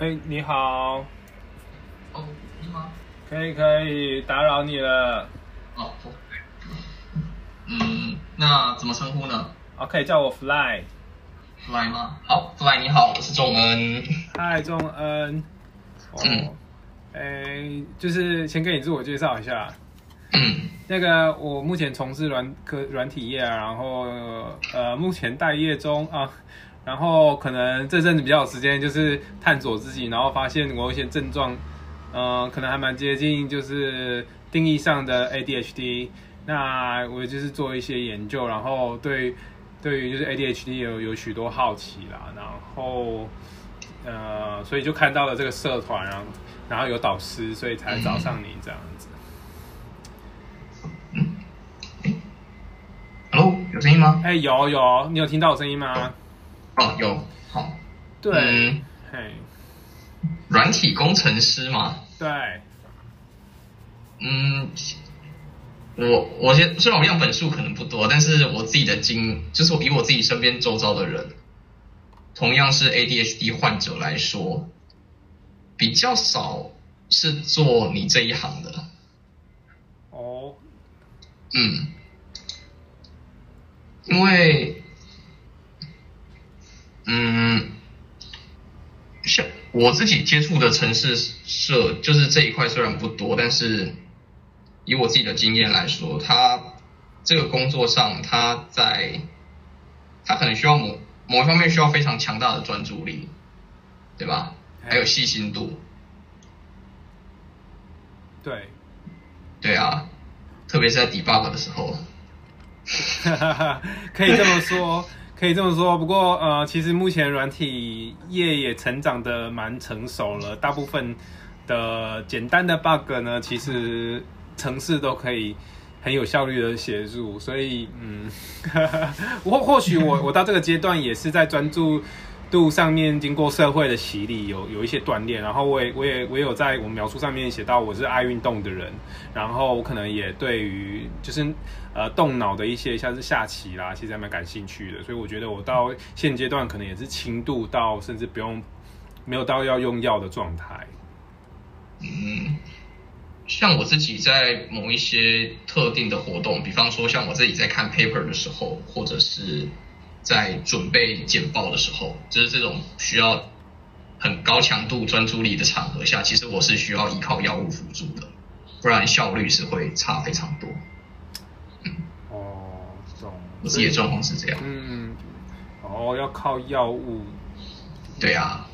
哎，你好，哦，你吗？可以可以，打扰你了。哦，嗯，那怎么称呼呢哦，可以叫我 Fly。？Fly 吗？好，Fly 你好，我是仲恩。嗨，仲恩。嗯哦，哎，就是先跟你自我介绍一下。嗯那个，我目前从事软科软体业啊，然后呃，目前待业中啊，然后可能这阵子比较有时间，就是探索自己，然后发现我有一些症状，呃，可能还蛮接近就是定义上的 ADHD。那我就是做一些研究，然后对对于就是 ADHD 有有许多好奇啦，然后呃，所以就看到了这个社团，然后然后有导师，所以才找上你这样子。，Hello，有声音吗？哎、有有，你有听到我声音吗？哦，有。好，对，嗯嘿，软体工程师嘛。对，嗯，我我先虽然我样本数可能不多，但是我自己的经，就是我以我自己身边周遭的人，同样是 ADHD 患者来说，比较少是做你这一行的。哦，嗯，因为，嗯，像我自己接触的城市社，就是这一块虽然不多，但是以我自己的经验来说，他这个工作上，他在他可能需要某某一方面需要非常强大的专注力，对吧？还有细心度，对，对啊，特别是在 debug 的时候。可以这么说，可以这么说。不过呃，其实目前软体业也成长的蛮成熟了，大部分的简单的 bug 呢，其实城市都可以很有效率的协助。所以嗯，或或许我我到这个阶段也是在专注。度上面经过社会的洗礼，有有一些锻炼，然后我也我也我有在我描述上面写到我是爱运动的人，然后我可能也对于就是呃动脑的一些像是下棋啦，其实还蛮感兴趣的，所以我觉得我到现阶段可能也是轻度到甚至不用没有到要用药的状态。嗯，像我自己在某一些特定的活动，比方说像我自己在看 paper 的时候，或者是在准备简报的时候，就是这种需要很高强度专注力的场合下，其实我是需要依靠药物辅助的，不然效率是会差非常多。哦，懂。我自己的状况是这样。嗯，哦，要靠药物，对啊，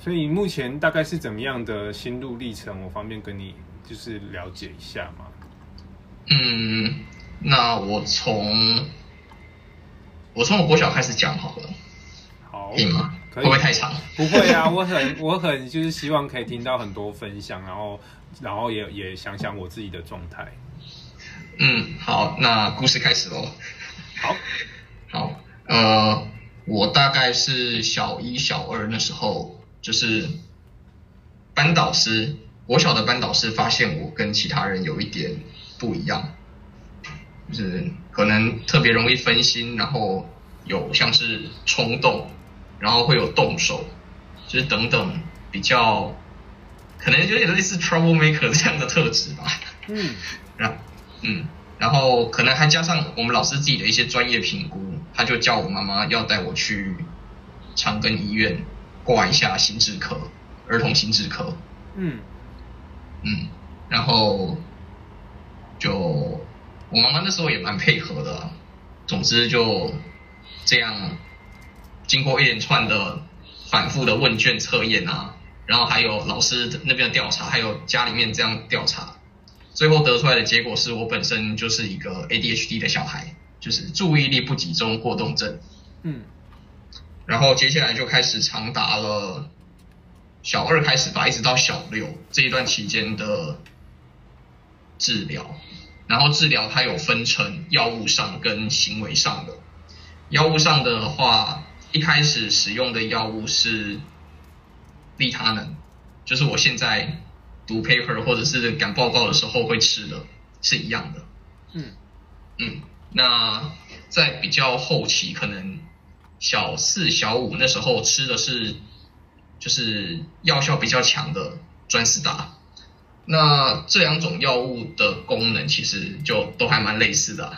所以目前大概是怎么样的心路历程？我方便跟你就是了解一下吗？嗯，那我从我从我国小开始讲好了，好可以吗？可以会不会太长？不会啊，我很我很就是希望可以听到很多分享，然后然后也也想想我自己的状态。嗯，好，那故事开始喽。好，好，呃，我大概是小一、小二那时候，就是班导师，我小的班导师发现我跟其他人有一点不一样，就是可能特别容易分心，然后有像是冲动，然后会有动手，就是等等比较，可能有点类似 trouble maker 这样的特质吧。嗯，然嗯，然后可能还加上我们老师自己的一些专业评估，他就叫我妈妈要带我去长庚医院挂一下心智科，儿童心智科。嗯，嗯，然后就我妈妈那时候也蛮配合的啊，总之就这样，经过一连串的反复的问卷测验啊，然后还有老师那边的调查，还有家里面这样调查，最后得出来的结果是我本身就是一个 ADHD 的小孩，就是注意力不集中过动症。嗯，然后接下来就开始长达了小二开始吧，一直到小六这一段期间的治疗。然后治疗它有分成药物上跟行为上的。药物上的话，一开始使用的药物是利他能，就是我现在读 paper 或者是赶报告的时候会吃的，是一样的。嗯嗯，那在比较后期，可能小四、小五那时候吃的是，就是药效比较强的专司达。那这两种药物的功能其实就都还蛮类似的，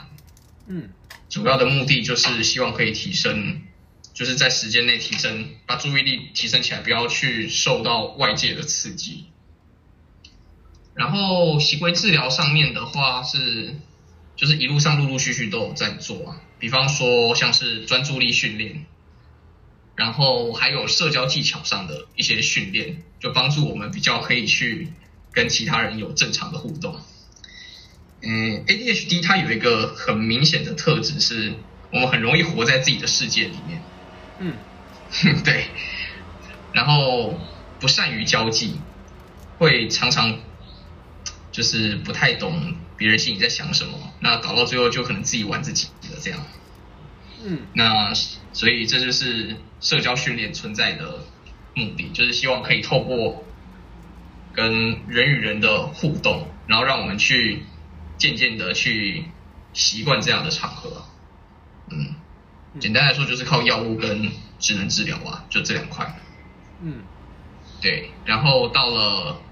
嗯，主要的目的就是希望可以提升，就是在时间内提升，把注意力提升起来，不要去受到外界的刺激。然后行为治疗上面的话是，就是一路上陆陆续续都有在做啊，比方说像是专注力训练，然后还有社交技巧上的一些训练，就帮助我们比较可以去。跟其他人有正常的互动。嗯，ADHD 它有一个很明显的特质，是我们很容易活在自己的世界里面。嗯，对。然后不善于交际，会常常就是不太懂别人心里在想什么，那搞到最后就可能自己玩自己的这样。嗯，那所以这就是社交训练存在的目的，就是希望可以透过。跟人与人的互动，然后让我们去渐渐的去习惯这样的场合，嗯，简单来说就是靠药物跟智能治疗啊，就这两块，嗯，对，然后到了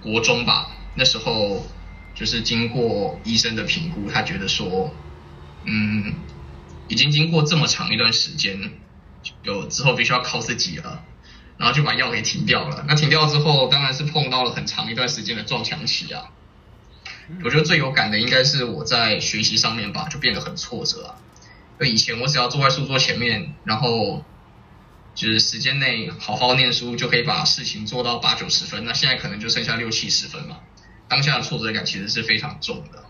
国中吧，那时候就是经过医生的评估，他觉得说，嗯，已经经过这么长一段时间，有之后必须要靠自己了。然后就把药给停掉了。那停掉之后，当然是碰到了很长一段时间的撞墙期啊。我觉得最有感的应该是我在学习上面吧，就变得很挫折啊。就以前我只要坐在书桌前面，然后就是时间内好好念书，就可以把事情做到八九十分。那现在可能就剩下六七十分嘛。当下的挫折感其实是非常重的。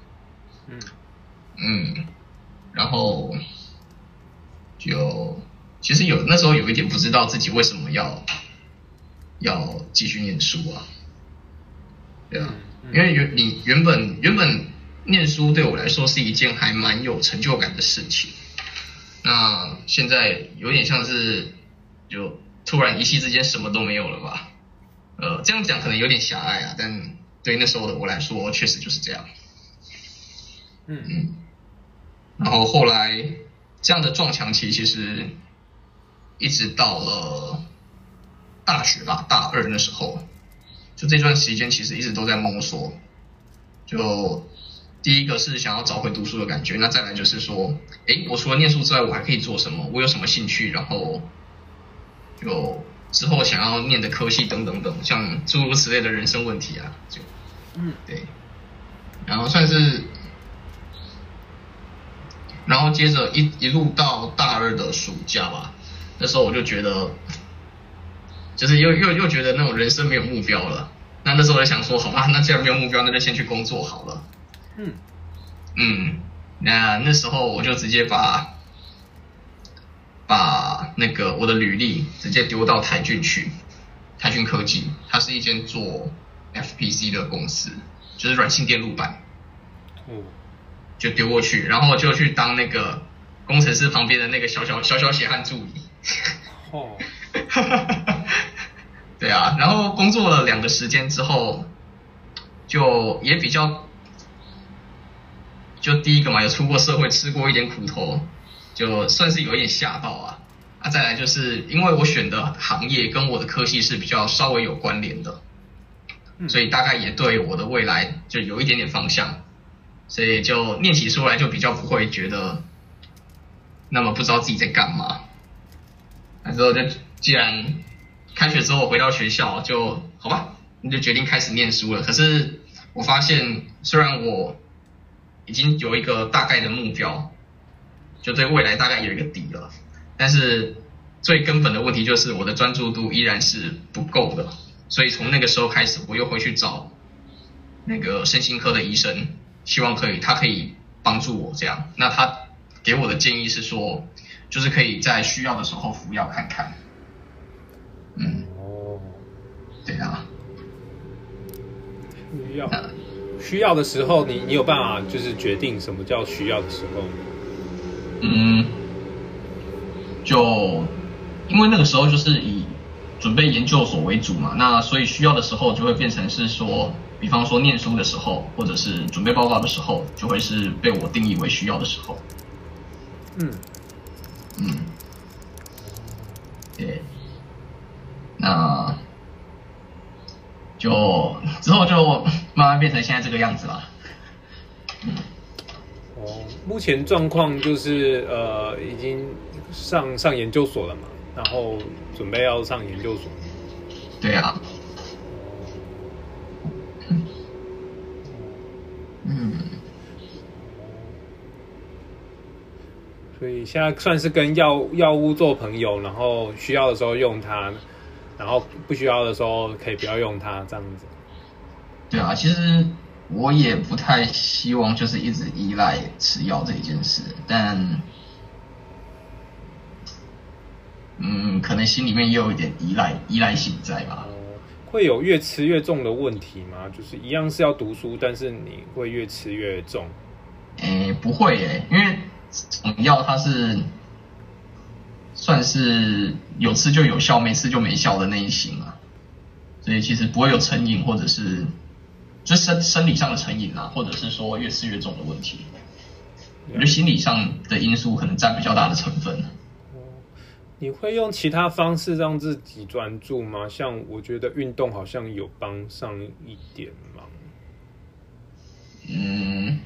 嗯嗯，然后就。其实有那时候有一点不知道自己为什么要要继续念书啊，对啊，因为原你原本原本念书对我来说是一件还蛮有成就感的事情，那现在有点像是就突然一夕之间什么都没有了吧，呃，这样讲可能有点狭隘啊，但对那时候的我来说确实就是这样，嗯。嗯，然后后来这样的撞墙期其实。一直到了大学吧，大二那时候，就这段时间其实一直都在摸索。就第一个是想要找回读书的感觉，那再来就是说，哎，我除了念书之外，我还可以做什么？我有什么兴趣？然后就之后想要念的科系等等等，像诸如此类的人生问题啊，就嗯对，然后算是，然后接着一一路到大二的暑假吧。那时候我就觉得，就是又又又觉得那种人生没有目标了。那那时候我就想说，好吧，那既然没有目标，那就先去工作好了。嗯嗯，那那时候我就直接把把那个我的履历直接丢到台俊去，台俊科技，它是一间做 FPC 的公司，就是软性电路板。哦，就丢过去，然后就去当那个工程师旁边的那个小小小小血汗助理。哦，对啊，然后工作了两个时间之后，就也比较，就第一个嘛，有出过社会，吃过一点苦头，就算是有一点吓到啊。啊，再来就是因为我选的行业跟我的科系是比较稍微有关联的，所以大概也对我的未来就有一点点方向，所以就念起书来就比较不会觉得那么不知道自己在干嘛。那之后就既然开学之后回到学校就好吧，你就决定开始念书了。可是我发现，虽然我已经有一个大概的目标，就对未来大概有一个底了，但是最根本的问题就是我的专注度依然是不够的。所以从那个时候开始，我又回去找那个身心科的医生，希望可以他可以帮助我这样。那他给我的建议是说。就是可以在需要的时候服药看看，嗯，哦，对啊，需要。需要的时候，你你有办法就是决定什么叫需要的时候？嗯，就因为那个时候就是以准备研究所为主嘛，那所以需要的时候就会变成是说，比方说念书的时候，或者是准备报告的时候，就会是被我定义为需要的时候，嗯。嗯，对，那就之后就慢慢变成现在这个样子了。哦，目前状况就是呃，已经上上研究所了嘛，然后准备要上研究所。对啊。所以现在算是跟药药物做朋友，然后需要的时候用它，然后不需要的时候可以不要用它，这样子。对啊，其实。我也不太希望就是一直依赖吃药这一件事，但，嗯，可能心里面也有一点依赖依赖性在吧。会有越吃越重的问题吗？就是一样是要读书，但是你会越吃越重？诶，不会诶，因为药它是算是有吃就有效，没吃就没效的那一型啊，所以其实不会有成瘾或者是。就生生理上的成瘾啊，或者是说越吃越重的问题，我觉得心理上的因素可能占比较大的成分。你会用其他方式让自己专注吗？像我觉得运动好像有帮上一点忙。嗯，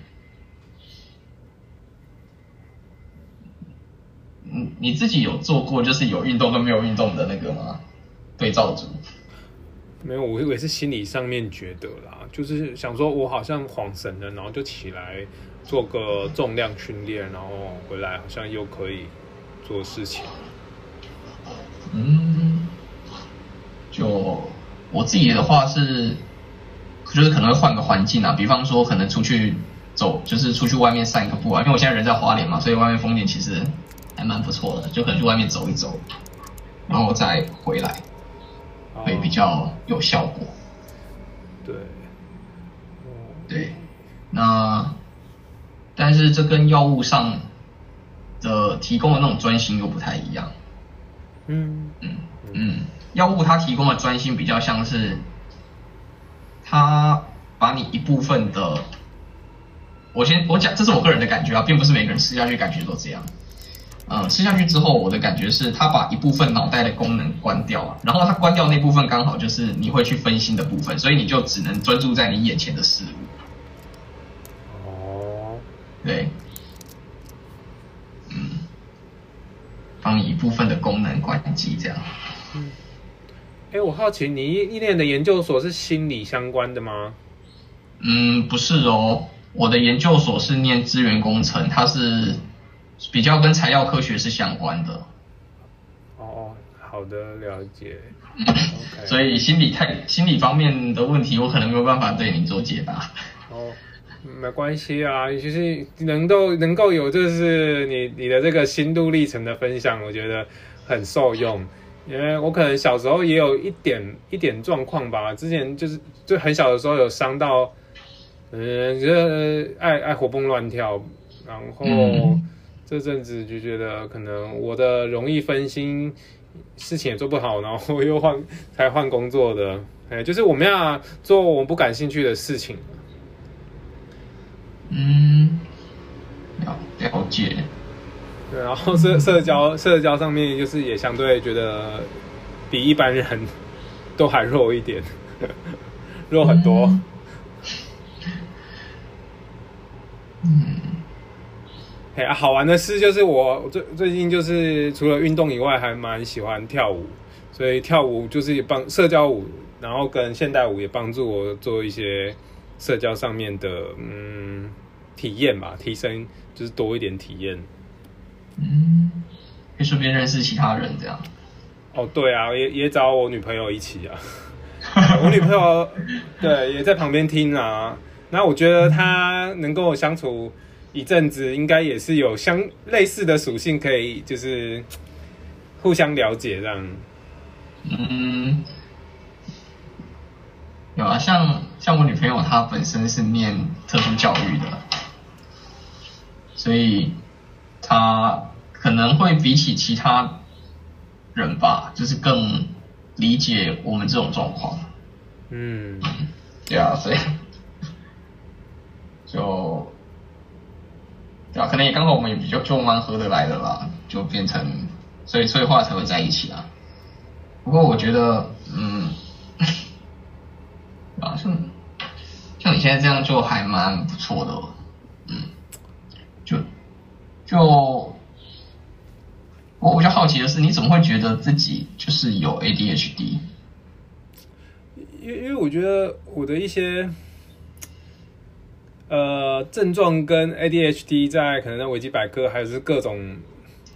嗯，你自己有做过就是有运动跟没有运动的那个吗？对照组。没有，我以为是心理上面觉得啦，就是想说我好像恍神了，然后就起来做个重量训练，然后回来好像又可以做事情。嗯，就我自己的话是，就是可能会换个环境啊，比方说可能出去走，就是出去外面散个步啊，因为我现在人在花莲嘛，所以外面风景其实还蛮不错的，就可能去外面走一走，然后再回来。会比较有效果。对，对，那但是这跟药物上的提供的那种专心又不太一样。嗯嗯嗯，药物它提供的专心比较像是，它把你一部分的，我先我讲，这是我个人的感觉啊，并不是每个人吃下去感觉都这样。嗯，吃下去之后，我的感觉是，它把一部分脑袋的功能关掉了，然后它关掉那部分刚好就是你会去分心的部分，所以你就只能专注在你眼前的事物。哦，对，嗯，帮你一部分的功能关机这样。嗯，哎，我好奇，你一念的研究所是心理相关的吗？嗯，不是哦，我的研究所是念资源工程，它是。比较跟材料科学是相关的。哦，好的，了解。所以心理太心理方面的问题，我可能没有办法对你做解答。哦，没关系啊，就是能够能够有就是你你的这个心路历程的分享，我觉得很受用。因为我可能小时候也有一点一点状况吧，之前就是就很小的时候有伤到，嗯，觉得爱爱活蹦乱跳，然后。这阵子就觉得可能我的容易分心，事情也做不好，然后又换才换工作的，哎，就是我们要做我们不感兴趣的事情。嗯，了了解。对，然后社社交社交上面就是也相对觉得比一般人 都还弱一点，弱很多。嗯。哎，好玩的事就是我最最近就是除了运动以外，还蛮喜欢跳舞，所以跳舞就是帮社交舞，然后跟现代舞也帮助我做一些社交上面的嗯体验吧，提升就是多一点体验。嗯，可以顺便认识其他人这样。哦，对啊，也也找我女朋友一起啊。我女朋友对也在旁边听啊，那我觉得她能跟我相处。一阵子应该也是有相类似的属性，可以就是互相了解这样。嗯，有啊，像像我女朋友她本身是念特殊教育的，所以她可能会比起其他人吧，就是更理解我们这种状况。嗯，对啊，所以就。对啊，可能也刚好我们也比较就蛮合得来的啦，就变成所以所以话才会在一起啊。不过我觉得，嗯，啊，像像你现在这样就还蛮不错的，嗯，就就我比较好奇的是，你怎么会觉得自己就是有 ADHD？因因为我觉得我的一些呃症状跟 ADHD 在可能在维基百科还是各种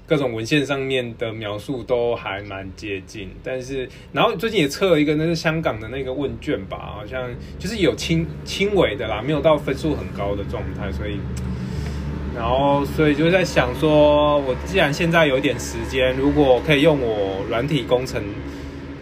各种文献上面的描述都还蛮接近，但是然后最近也测了一个那是香港的那个问卷吧，好像就是有轻轻微的啦，没有到分数很高的状态，所以然后所以就在想说，我既然现在有一点时间，如果可以用我软体工程。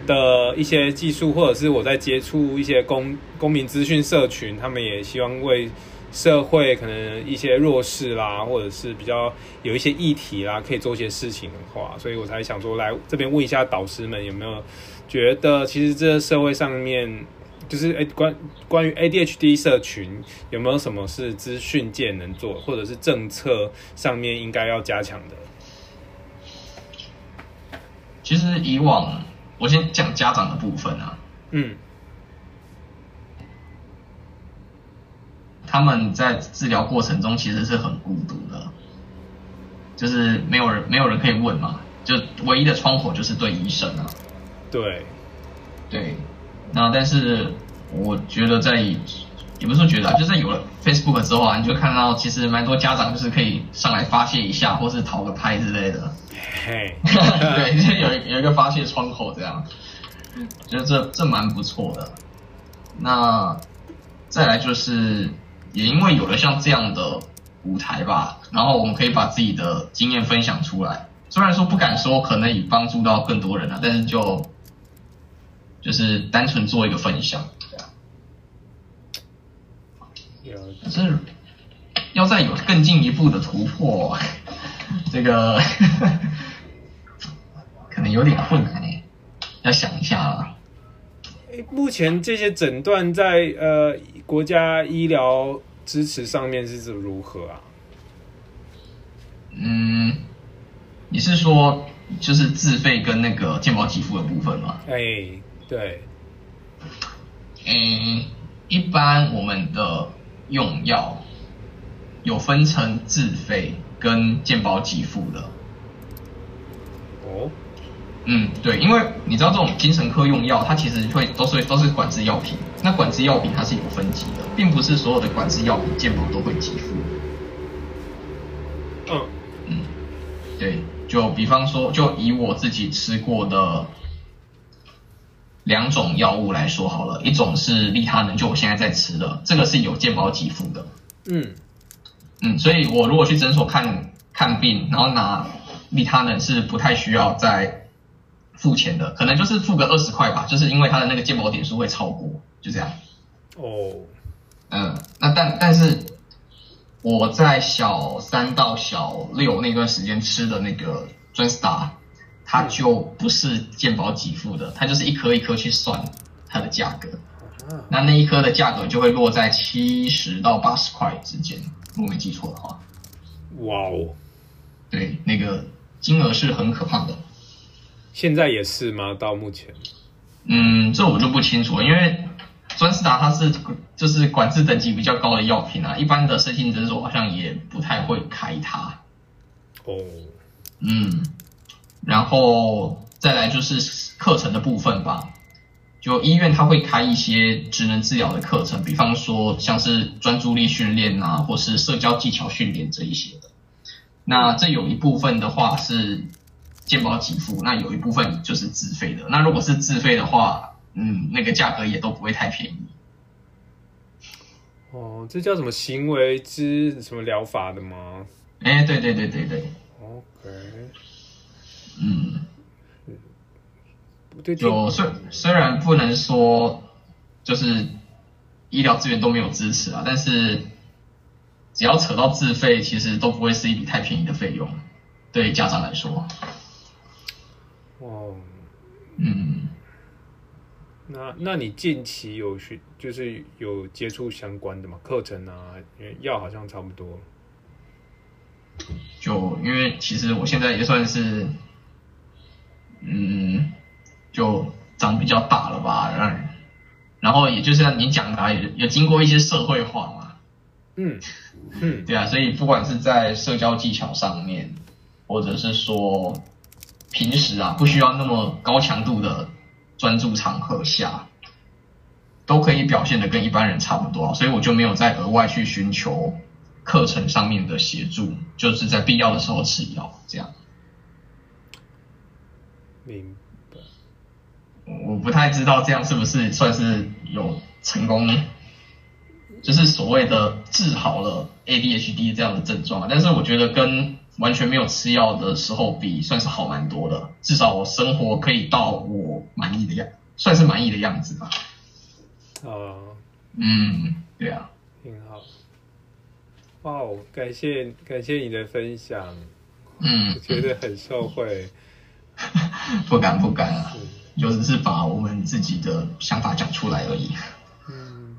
的一些技术，或者是我在接触一些公公民资讯社群，他们也希望为社会可能一些弱势啦，或者是比较有一些议题啦，可以做一些事情的话，所以我才想说来这边问一下导师们有没有觉得，其实这社会上面就是诶关关于 ADHD 社群有没有什么是资讯界能做，或者是政策上面应该要加强的？其实以往。我先讲家长的部分啊，嗯，他们在治疗过程中其实是很孤独的，就是没有人没有人可以问嘛，就唯一的窗口就是对医生啊，对，对，那但是我觉得在也不是说觉得，就在有了 Facebook 之后啊，你就看到其实蛮多家长就是可以上来发泄一下，或是讨个拍之类的。嘿，对，就有有一个发泄窗口这样，觉得这这蛮不错的。那再来就是，也因为有了像这样的舞台吧，然后我们可以把自己的经验分享出来。虽然说不敢说可能以帮助到更多人了，但是就就是单纯做一个分享。可是要再有更进一步的突破，这个。可能有点困难诶，要想一下了。目前这些诊断在呃国家医疗支持上面是如何啊？嗯，你是说就是自费跟那个健保给付的部分吗？哎，对。嗯，一般我们的用药有分成自费跟健保给付的。哦。嗯，对，因为你知道这种精神科用药，它其实会都是都是管制药品。那管制药品它是有分级的，并不是所有的管制药品健保都会给付。嗯嗯，对，就比方说，就以我自己吃过的两种药物来说好了，一种是利他能，就我现在在吃的，这个是有健保给付的。嗯嗯，所以我如果去诊所看看病，然后拿利他能是不太需要在。付钱的可能就是付个二十块吧，就是因为他的那个鉴宝点数会超过，就这样。哦，嗯，那但但是我在小三到小六那段时间吃的那个专 star，它就不是鉴宝给付的，它就是一颗一颗去算它的价格。那那一颗的价格就会落在七十到八十块之间，如果没记错的话。哇哦，对，那个金额是很可怕的。现在也是吗？到目前，嗯，这我就不清楚，因为专斯达它是就是管制等级比较高的药品啊，一般的身心诊所好像也不太会开它。哦，嗯，然后再来就是课程的部分吧，就医院它会开一些职能治疗的课程，比方说像是专注力训练啊，或是社交技巧训练这一些的。那这有一部分的话是。健保给付，那有一部分就是自费的。那如果是自费的话，嗯，那个价格也都不会太便宜。哦，这叫什么行为之什么疗法的吗？哎，对对对对对。OK。嗯。就虽虽然不能说就是医疗资源都没有支持啊，但是只要扯到自费，其实都不会是一笔太便宜的费用，对家长来说。哦，嗯，那那你近期有学，就是有接触相关的嘛课程啊？因为药好像差不多。就因为其实我现在也算是，嗯，就长比较大了吧，然然后也就是像你讲的、啊，也也经过一些社会化嘛，嗯嗯对啊，所以不管是在社交技巧上面，或者是说平时啊不需要那么高强度的专注场合下，都可以表现的跟一般人差不多啊，所以我就没有再额外去寻求课程上面的协助，就是在必要的时候吃药这样。明白。我不太知道这样是不是算是有成功，就是所谓的治好了 ADHD 这样的症状，但是我觉得跟完全没有吃药的时候比，算是好蛮多的。至少我生活可以到我满意的样，算是满意的样子吧。啊，嗯，对啊，挺好。哇哦，感谢感谢你的分享，嗯我，觉得很受惠。不敢不敢啊，嗯就只是把我们自己的想法讲出来而已。嗯，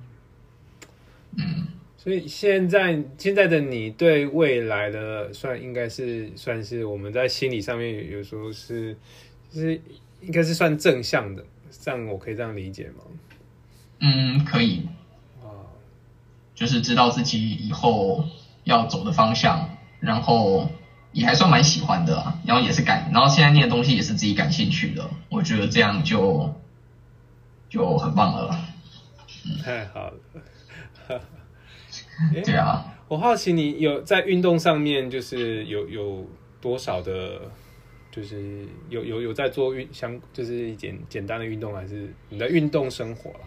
嗯，所以现在现在的你对未来的算应该是算是我们在心理上面有时候是就是应该是算正向的，这样我可以这样理解吗？嗯，可以，啊，就是知道自己以后要走的方向，然后也还算蛮喜欢的啊，然后也是感，然后现在念的东西也是自己感兴趣的，我觉得这样就就很棒了。太好了。诶 对啊，我好奇你有在运动上面，就是有有多少的，就是有有有在做运相，就是简简单的运动，还是你的运动生活了？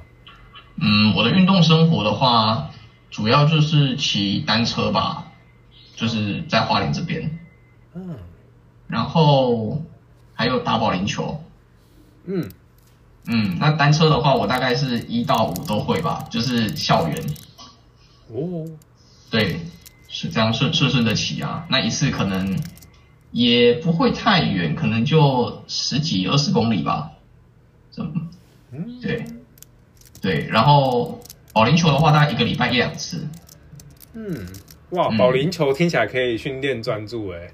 嗯，我的运动生活的话，主要就是骑单车吧，就是在花莲这边，嗯然后还有打保龄球。嗯，嗯，那单车的话，我大概是一到五都会吧，就是校园。哦，对，是这样顺顺顺的骑啊。那一次可能也不会太远，可能就十几二十公里吧。怎么？嗯，对，对。然后保龄球的话，大概一个礼拜一两次。嗯，哇，嗯保龄球听起来可以训练专注哎。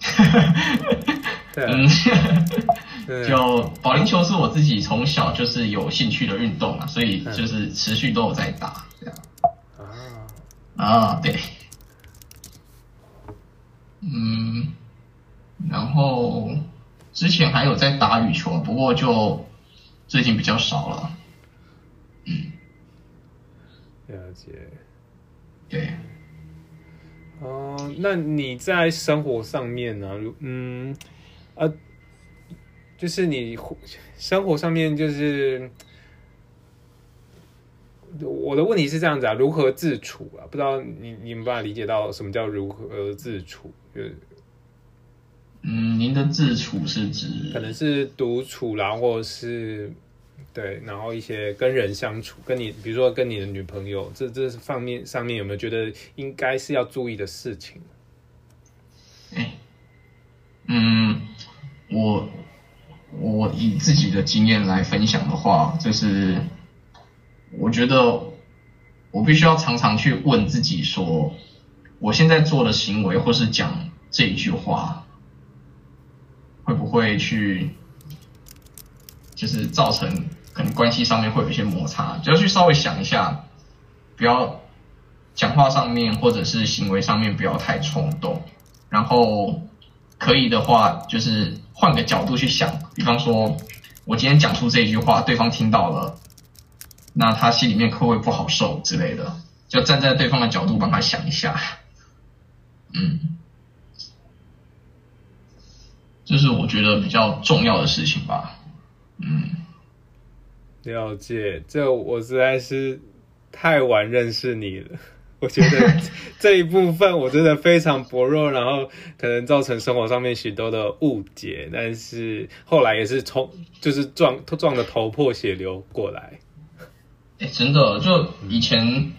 对啊，嗯，对 就保龄球是我自己从小就是有兴趣的运动啊，所以就是持续都有在打。啊，啊，对，嗯，然后之前还有在打羽球，不过就最近比较少了。嗯，了解。对，哦，那你在生活上面呢？如嗯呃，就是你生活上面就是我的问题是这样子啊，如何自处啊？不知道你你有没有办法理解到什么叫如何自处？就是嗯，您的自处是指可能是独处啦，或者是对，然后一些跟人相处，跟你比如说跟你的女朋友，这这方面上面有没有觉得应该是要注意的事情？哎，嗯，我我以自己的经验来分享的话，就是我觉得我必须要常常去问自己说，我现在做的行为或是讲这一句话，会不会去就是造成可能关系上面会有一些摩擦，就要去稍微想一下，不要讲话上面或者是行为上面不要太冲动。然后可以的话，就是换个角度去想，比方说，我今天讲出这一句话，对方听到了，那他心里面会不会不好受之类的？就站在对方的角度帮他想一下，嗯，这是我觉得比较重要的事情吧，嗯，了解，这我实在是太晚认识你了。我觉得 这一部分我真的非常薄弱，然后可能造成生活上面许多的误解，但是后来也是从，就是撞撞的头破血流过来。哎，真的，就以前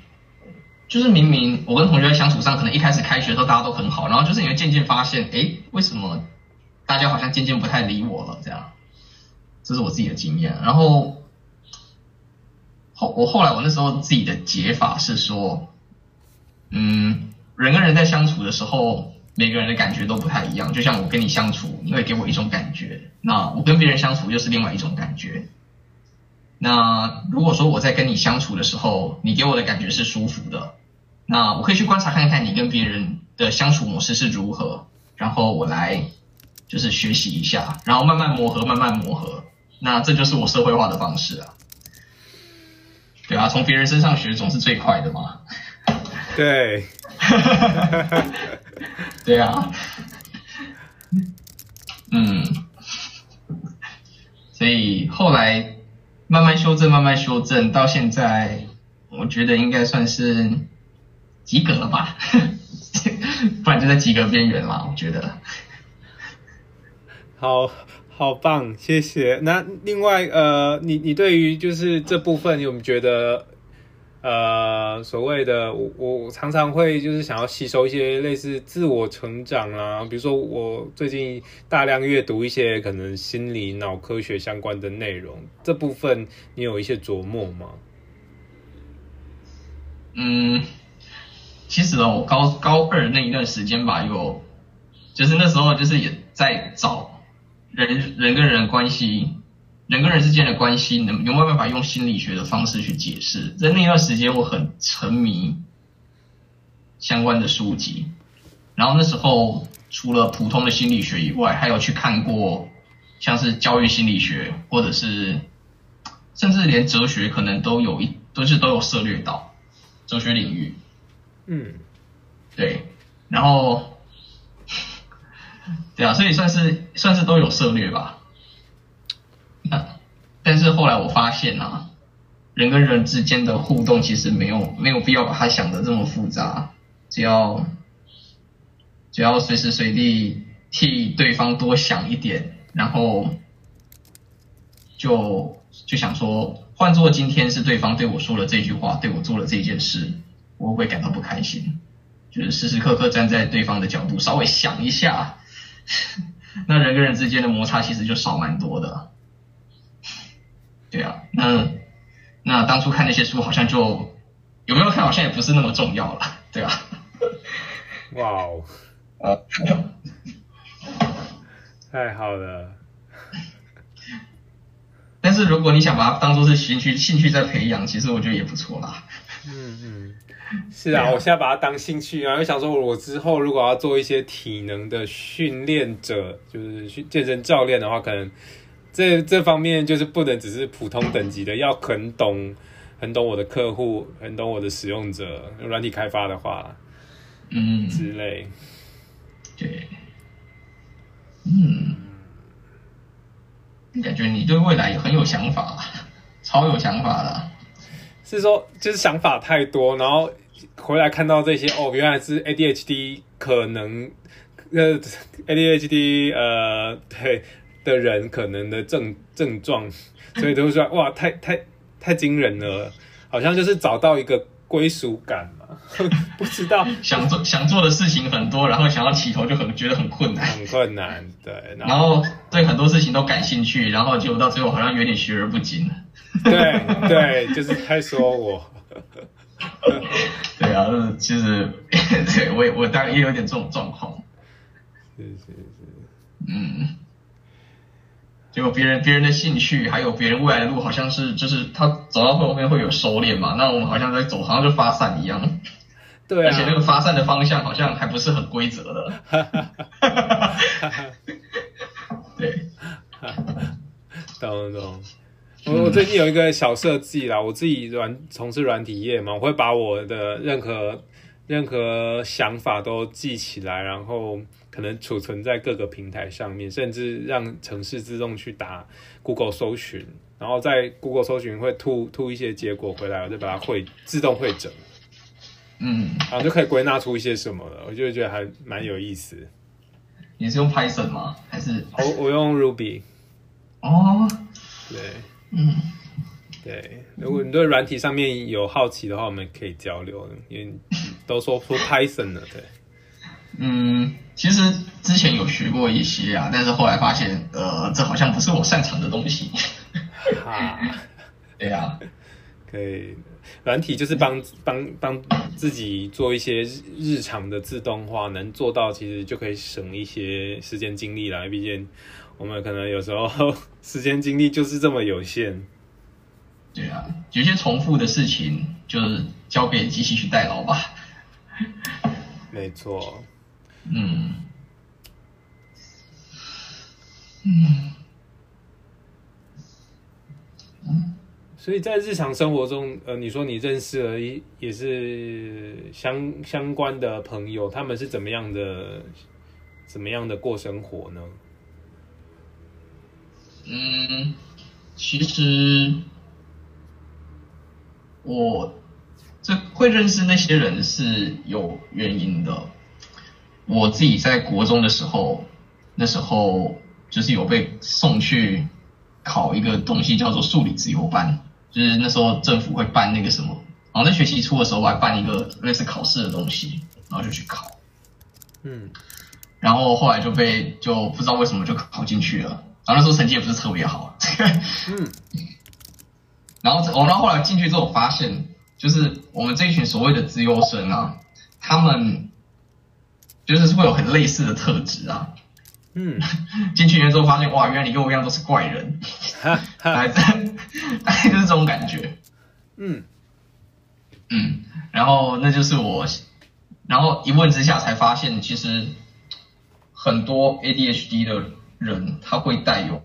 就是明明我跟同学在相处上，可能一开始开学的时候大家都很好，然后就是你会渐渐发现，哎，为什么大家好像渐渐不太理我了？这样，这是我自己的经验。然后后我后来我那时候自己的解法是说，嗯，人跟人在相处的时候，每个人的感觉都不太一样。就像我跟你相处，你会给我一种感觉，那我跟别人相处又是另外一种感觉。那如果说我在跟你相处的时候，你给我的感觉是舒服的，那我可以去观察看看你跟别人的相处模式是如何，然后我来就是学习一下，然后慢慢磨合，慢慢磨合。那这就是我社会化的方式啊。对啊，从别人身上学总是最快的嘛。对。对啊。嗯。所以后来慢慢修正，慢慢修正，到现在我觉得应该算是及格了吧。不然就在及格边缘了，我觉得。好。好棒，谢谢。那另外，呃，你你对于就是这部分，有没有觉得，呃，所谓的我我常常会就是想要吸收一些类似自我成长啊，比如说我最近大量阅读一些可能心理脑科学相关的内容，这部分你有一些琢磨吗？嗯，其实哦，我高高二那一段时间吧，有，就是那时候就是也在找。人人跟人关系，人跟人之间的关系，能有没有办法用心理学的方式去解释？在那段时间，我很沉迷相关的书籍，然后那时候除了普通的心理学以外，还有去看过像是教育心理学，或者是甚至连哲学可能都有一都是都有涉猎到哲学领域。嗯，对，然后。对啊，所以算是算是都有涉略吧。但是后来我发现啊，人跟人之间的互动其实没有没有必要把它想的这么复杂，只要只要随时随地替对方多想一点，然后就就想说，换做今天是对方对我说了这句话，对我做了这件事，我会不会感到不开心。就是时时刻刻站在对方的角度，稍微想一下。那人跟人之间的摩擦其实就少蛮多的，对啊，那那当初看那些书好像就有没有看好像也不是那么重要了，对啊。哇哦，呃，太好了。但是如果你想把它当做是兴趣，兴趣在培养，其实我觉得也不错啦。嗯嗯。是啊，我现在把它当兴趣啊，又想说，我之后如果要做一些体能的训练者，就是去健身教练的话，可能这这方面就是不能只是普通等级的，要很懂，很懂我的客户，很懂我的使用者，软体开发的话，嗯，之类，对，嗯，感觉你对未来也很有想法，超有想法的。是说，就是想法太多，然后回来看到这些，哦，原来是 ADHD 可能，呃，ADHD 呃，对的人可能的症 症状，所以都说哇，太太太惊人了，好像就是找到一个归属感嘛，不知道想做想做的事情很多，然后想要起头就很觉得很困难，很困难，对，然后对很多事情都感兴趣，然后结果到最后好像有点学而不精。对对，就是在说我。对啊，其实对我我当然也有点这种状况。是是是。嗯。结果别人别人的兴趣，还有别人未来的路，好像是就是他走到后面会有收敛嘛，那我们好像在走，好像就发散一样。对而且那个发散的方向好像还不是很规则的。对。懂懂。我我最近有一个小设计啦，我自己软从事软体业嘛，我会把我的任何任何想法都记起来，然后可能储存在各个平台上面，甚至让城市自动去打 Google 搜寻，然后在 Google 搜寻会吐吐一些结果回来，我就把它会自动会整，嗯，然后就可以归纳出一些什么了，我就觉得还蛮有意思。你是用 Python 吗？还是我我用 Ruby？哦，对。嗯，对，如果你对软体上面有好奇的话，我们可以交流。因为都说说 Python 了，对。嗯，其实之前有学过一些啊，但是后来发现，呃，这好像不是我擅长的东西。哈，对呀，可以。软体就是帮帮帮自己做一些日日常的自动化，能做到其实就可以省一些时间精力啦。毕竟我们可能有时候 时间精力就是这么有限。对啊，有些重复的事情就是交给机器去代劳吧。没错。嗯。嗯。所以在日常生活中，呃，你说你认识了一也是相相关的朋友，他们是怎么样的，怎么样的过生活呢？嗯，其实我这会认识那些人是有原因的。我自己在国中的时候，那时候就是有被送去考一个东西，叫做数理自由班。就是那时候政府会办那个什么，然后在学期初的时候我还办一个类似考试的东西，然后就去考，嗯，然后后来就被就不知道为什么就考进去了，然后那时候成绩也不是特别好，嗯，然后我然后后来进去之后发现，就是我们这一群所谓的资优生啊，他们就是会有很类似的特质啊。嗯，进去之后发现，哇，原来你跟我一样都是怪人，大概大概就是这种感觉。嗯嗯，然后那就是我，然后一问之下才发现，其实很多 ADHD 的人他会带有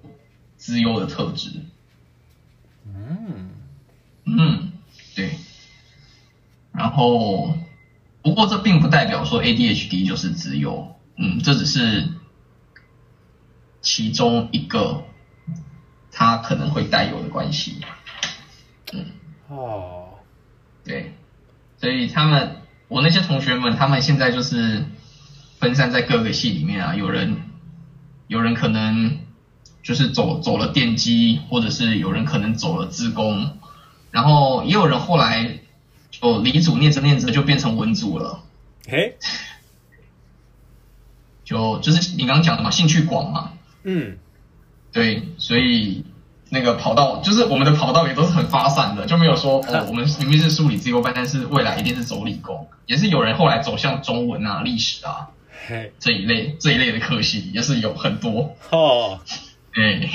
资优的特质。嗯嗯，对。然后，不过这并不代表说 ADHD 就是只有，嗯，这只是。其中一个，他可能会带有的关系，嗯，哦，对，所以他们，我那些同学们，他们现在就是分散在各个系里面啊，有人，有人可能就是走走了电机，或者是有人可能走了自工，然后也有人后来就理组念着念着就变成文组了，嘿，就就是你刚刚讲的嘛，兴趣广嘛。嗯，对，所以那个跑道就是我们的跑道也都是很发散的，就没有说哦，我们明明是数理自由班，但是未来一定是走理工，也是有人后来走向中文啊、历史啊这一类这一类的科系，也是有很多。哦。哎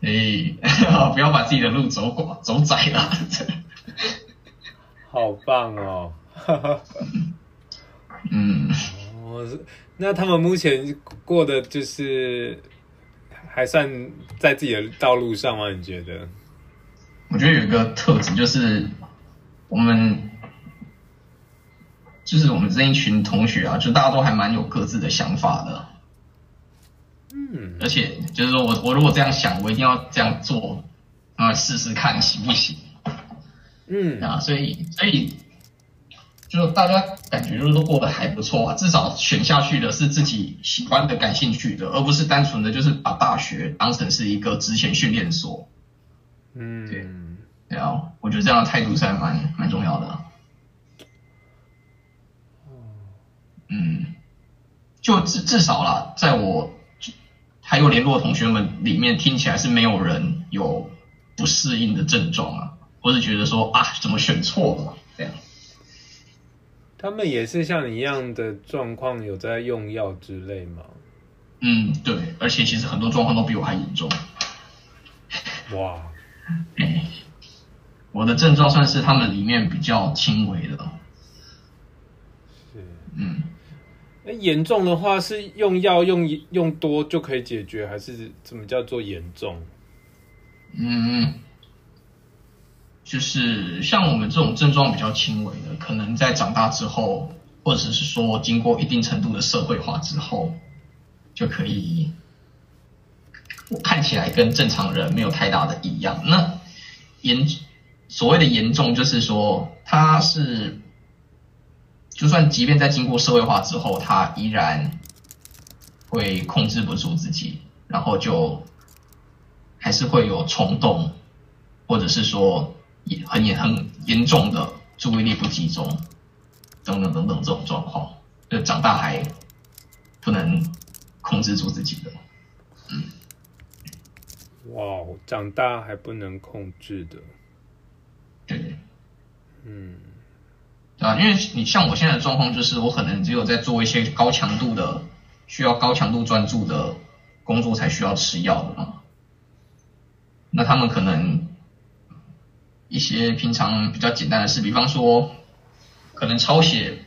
哎，不要把自己的路走广走窄了。好棒哦！嗯，哦，那他们目前过的就是。还算在自己的道路上吗？你觉得？我觉得有一个特质，就是我们，就是我们这一群同学啊，就大家都还蛮有各自的想法的。嗯。而且就是说我我如果这样想，我一定要这样做，啊，试试看行不行？嗯。啊，所以所以。就大家感觉就是都过得还不错啊，至少选下去的是自己喜欢的、感兴趣的，而不是单纯的就是把大学当成是一个职前训练所。嗯，对，对啊，我觉得这样的态度是还蛮蛮重要的。嗯，就至至少啦，在我还有联络的同学们里面，听起来是没有人有不适应的症状啊，或者觉得说啊，怎么选错了这样。他们也是像你一样的状况，有在用药之类吗？嗯，对，而且其实很多状况都比我还严重。哇，哎，我的症状算是他们里面比较轻微的。是，嗯，那严重的话是用药用用多就可以解决，还是怎么叫做严重？嗯。就是像我们这种症状比较轻微的，可能在长大之后，或者是说经过一定程度的社会化之后，就可以，看起来跟正常人没有太大的异样。那严所谓的严重，就是说他是，就算即便在经过社会化之后，他依然会控制不住自己，然后就还是会有冲动，或者是说。很严很严重的注意力不集中，等等等等这种状况，就长大还不能控制住自己的，嗯，哇，长大还不能控制的，对，嗯，对吧？因为你像我现在的状况，就是我可能只有在做一些高强度的、需要高强度专注的工作才需要吃药的嘛。那他们可能一些平常比较简单的事，比方说可能抄写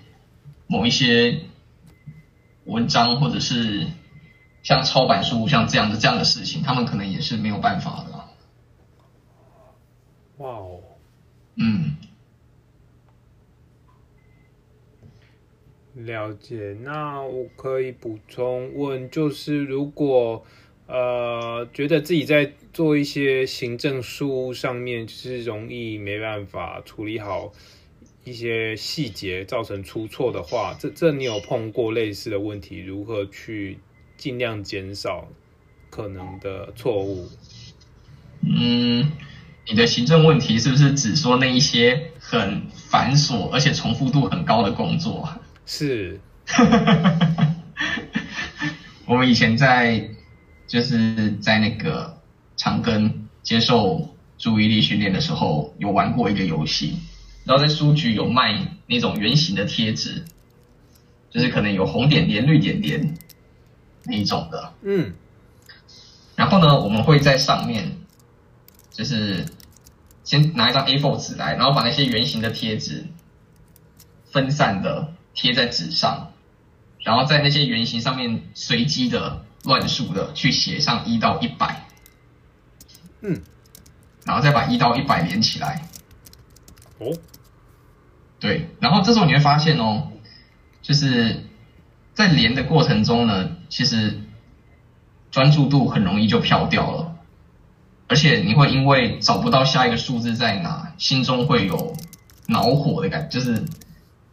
某一些文章，或者是像抄版书像这样的这样的事情，他们可能也是没有办法的。哇哦，嗯，了解。那我可以补充问，就是如果呃觉得自己在做一些行政事务上面，就是容易没办法处理好一些细节，造成出错的话，这这你有碰过类似的问题？如何去尽量减少可能的错误？嗯，你的行政问题是不是只说那一些很繁琐而且重复度很高的工作？是，我们以前在就是在那个长庚接受注意力训练的时候，有玩过一个游戏，然后在书局有卖那种圆形的贴纸，就是可能有红点点、绿点点那一种的。嗯，然后呢，我们会在上面就是先拿一张 A4 纸来，然后把那些圆形的贴纸分散的贴在纸上，然后在那些圆形上面随机的乱数的去写上一到一百，嗯，然后再把一到一百连起来。哦，对，然后这时候你会发现哦，就是在连的过程中呢，其实专注度很容易就飘掉了，而且你会因为找不到下一个数字在哪，心中会有恼火的感觉，就是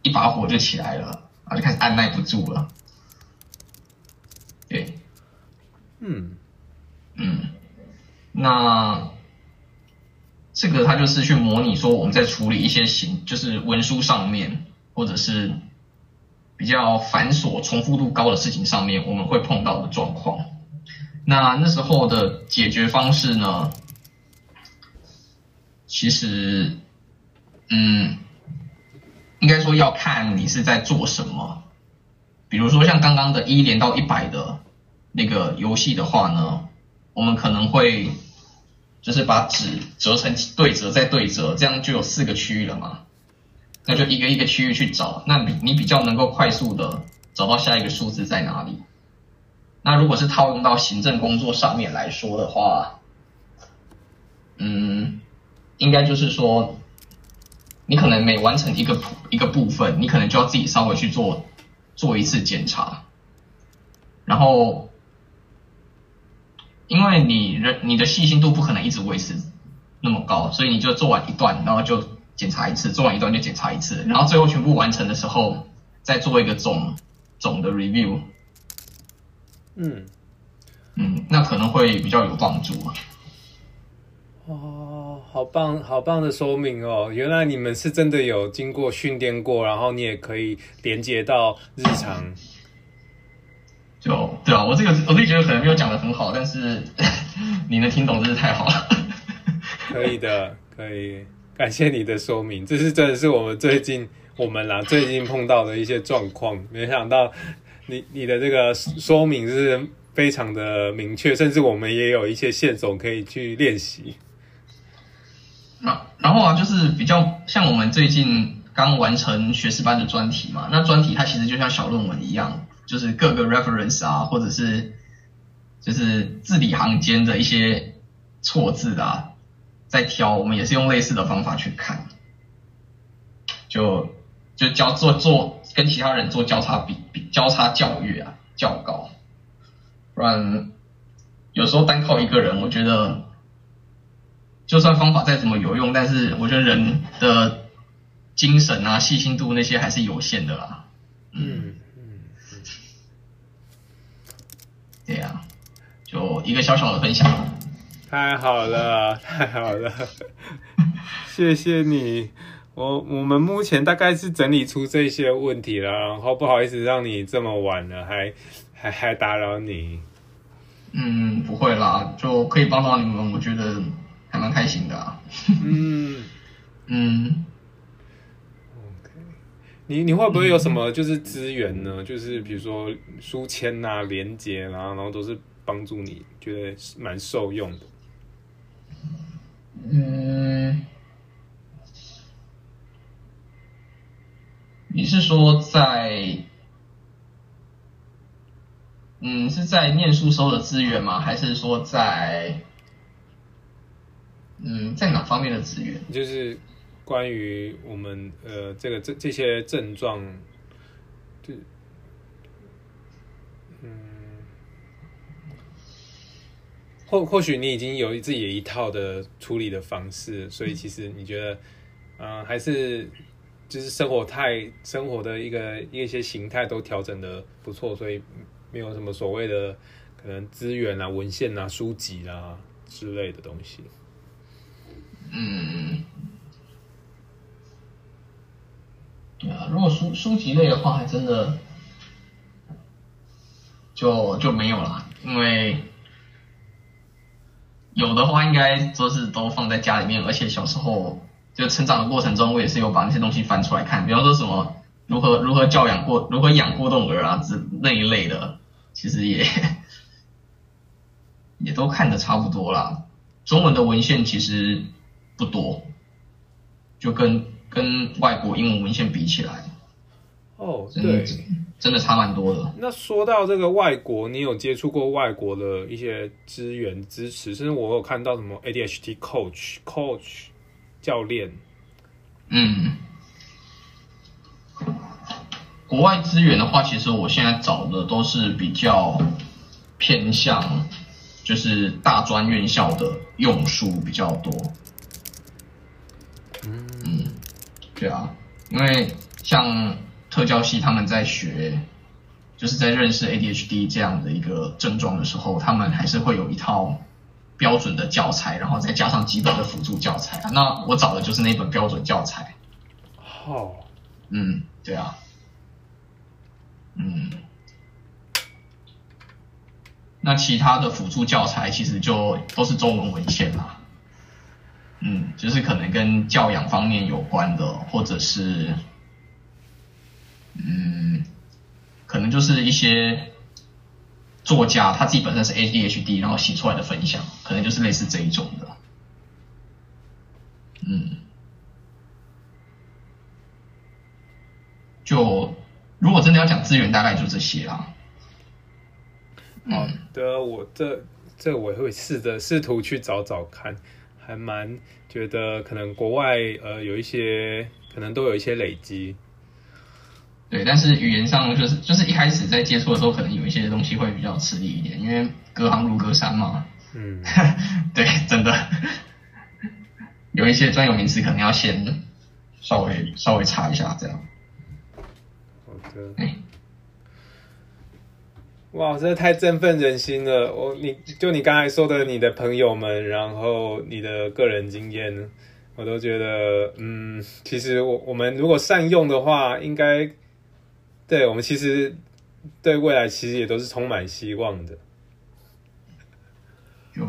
一把火就起来了，然后就开始按耐不住了。对，嗯，嗯，那这个它就是去模拟说我们在处理一些行，就是文书上面或者是比较繁琐、重复度高的事情上面，我们会碰到的状况。那那时候的解决方式呢，其实，嗯，应该说要看你是在做什么。比如说像刚刚的一连到一百的那个游戏的话呢，我们可能会就是把纸折成对折再对折，这样就有四个区域了嘛。那就一个一个区域去找，那你你比较能够快速的找到下一个数字在哪里。那如果是套用到行政工作上面来说的话，嗯，应该就是说，你可能每完成一个一个部分，你可能就要自己稍微去做做一次检查，然后，因为你人你的细心度不可能一直维持那么高，所以你就做完一段，然后就检查一次，做完一段就检查一次，然后最后全部完成的时候，再做一个总总的 review。嗯，嗯，那可能会比较有帮助。哦，好棒，好棒的说明哦！原来你们是真的有经过训练过，然后你也可以连接到日常。就对啊，我这个我自己觉得可能没有讲的很好，但是 你能听懂真是太好了。可以的，可以，感谢你的说明，这是真的是我们最近我们啦最近碰到的一些状况，没想到。你你的这个说明是非常的明确，甚至我们也有一些线索可以去练习。那然后啊，就是比较像我们最近刚完成学士班的专题嘛，那专题它其实就像小论文一样，就是各个 reference 啊，或者是就是字里行间的一些错字啊，在挑，我们也是用类似的方法去看，就就交做做。跟其他人做交叉比比交叉教育啊，较高，不然有时候单靠一个人，我觉得就算方法再怎么有用，但是我觉得人的精神啊、细心度那些还是有限的啦。嗯嗯，对呀，就一个小小的分享。太好了，太好了，谢谢你。我我们目前大概是整理出这些问题了，然后不好意思让你这么晚了，还还还打扰你。嗯，不会啦，就可以帮到你们，我觉得还蛮开心的。嗯 嗯，你你会不会有什么就是资源呢？就是比如说书签啊、连接啊，然后都是帮助你觉得蛮受用的。嗯，你是说在，嗯，是在念书时候的资源吗？还是说在，嗯，在哪方面的资源？就是关于我们呃这个这这些症状，就嗯，或或许你已经有自己一套的处理的方式，所以其实你觉得，嗯、还是就是生活态生活的一个一些形态都调整的不错，所以没有什么所谓的可能资源啊、文献啊、书籍啊之类的东西。嗯，对啊，如果书书籍类的话，还真的就就没有了，因为有的话应该都是都放在家里面，而且小时候就成长的过程中，我也是有把那些东西翻出来看，比方说什么如何如何教养过如何养过动儿啊之那一类的，其实也 也都看的差不多啦。中文的文献其实不多，就跟跟外国英文文献比起来，哦，真的对。真的差蛮多的。那说到这个外国，你有接触过外国的一些资源支持，甚至我有看到什么 ADHD coach、coach 教练，嗯，国外资源的话，其实我现在找的都是比较偏向就是大专院校的用书比较多。嗯，对啊，因为像特教系他们在学，就是在认识 ADHD 这样的一个症状的时候，他们还是会有一套标准的教材，然后再加上基本的辅助教材啊。那我找的就是那本标准教材。哦，嗯，对啊，嗯，那其他的辅助教材其实就都是中文文献啦，嗯，就是可能跟教养方面有关的，或者是，嗯，可能就是一些作家他自己本身是 ADHD，然后写出来的分享，可能就是类似这一种的，嗯。就如果真的要讲资源，大概就这些啦。好的，我这这我会试着试图去找找看，还蛮觉得可能国外呃有一些可能都有一些累积，对，但是语言上就是就是一开始在接触的时候，可能有一些东西会比较吃力一点，因为隔行如隔山嘛。嗯，对，真的有一些专有名词可能要先稍微稍微查一下，这样。好的。哎，哇，真的太振奋人心了！我你就你刚才说的，你的朋友们，然后你的个人经验，我都觉得，嗯，其实我我们如果善用的话，应该对我们其实对未来其实也都是充满希望的。就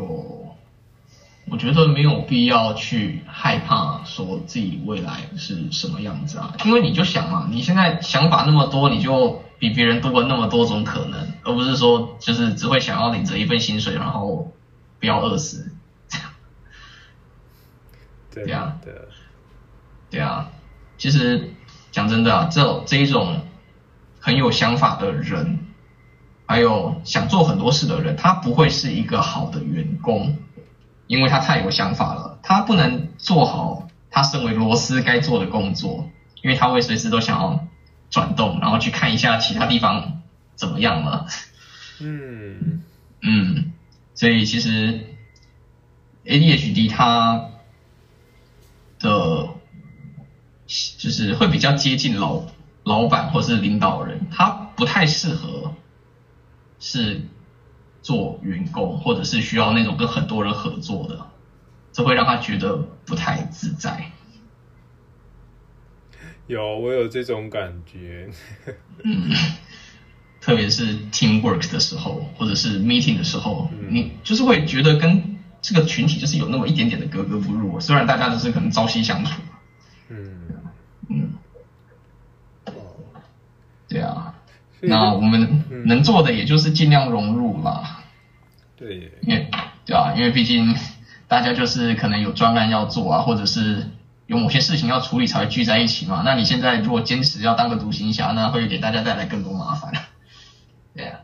我觉得没有必要去害怕说自己未来是什么样子啊，因为你就想嘛，你现在想法那么多，你就比别人多了那么多种可能，而不是说就是只会想要领着一份薪水，然后不要饿死。这样对啊的，对啊，其实讲真的啊，这这一种很有想法的人，还有想做很多事的人，他不会是一个好的员工，因为他太有想法了，他不能做好他身为螺丝该做的工作，因为他会随时都想要转动，然后去看一下其他地方怎么样了。嗯，嗯，所以其实 ADHD 它的就是会比较接近老老板或是领导人，他不太适合是做员工，或者是需要那种跟很多人合作的，这会让他觉得不太自在。有我有这种感觉。嗯，特别是 teamwork 的时候，或者是 meeting 的时候，你就是会觉得跟这个群体就是有那么一点点的格格不入，虽然大家都是可能朝夕相处。嗯，嗯，对啊，那我们能做的也就是尽量融入啦。对，因为对啊，因为毕竟大家就是可能有专案要做啊，或者是有某些事情要处理才会聚在一起嘛。那你现在如果坚持要当个独行侠，那会给大家带来更多麻烦。对啊。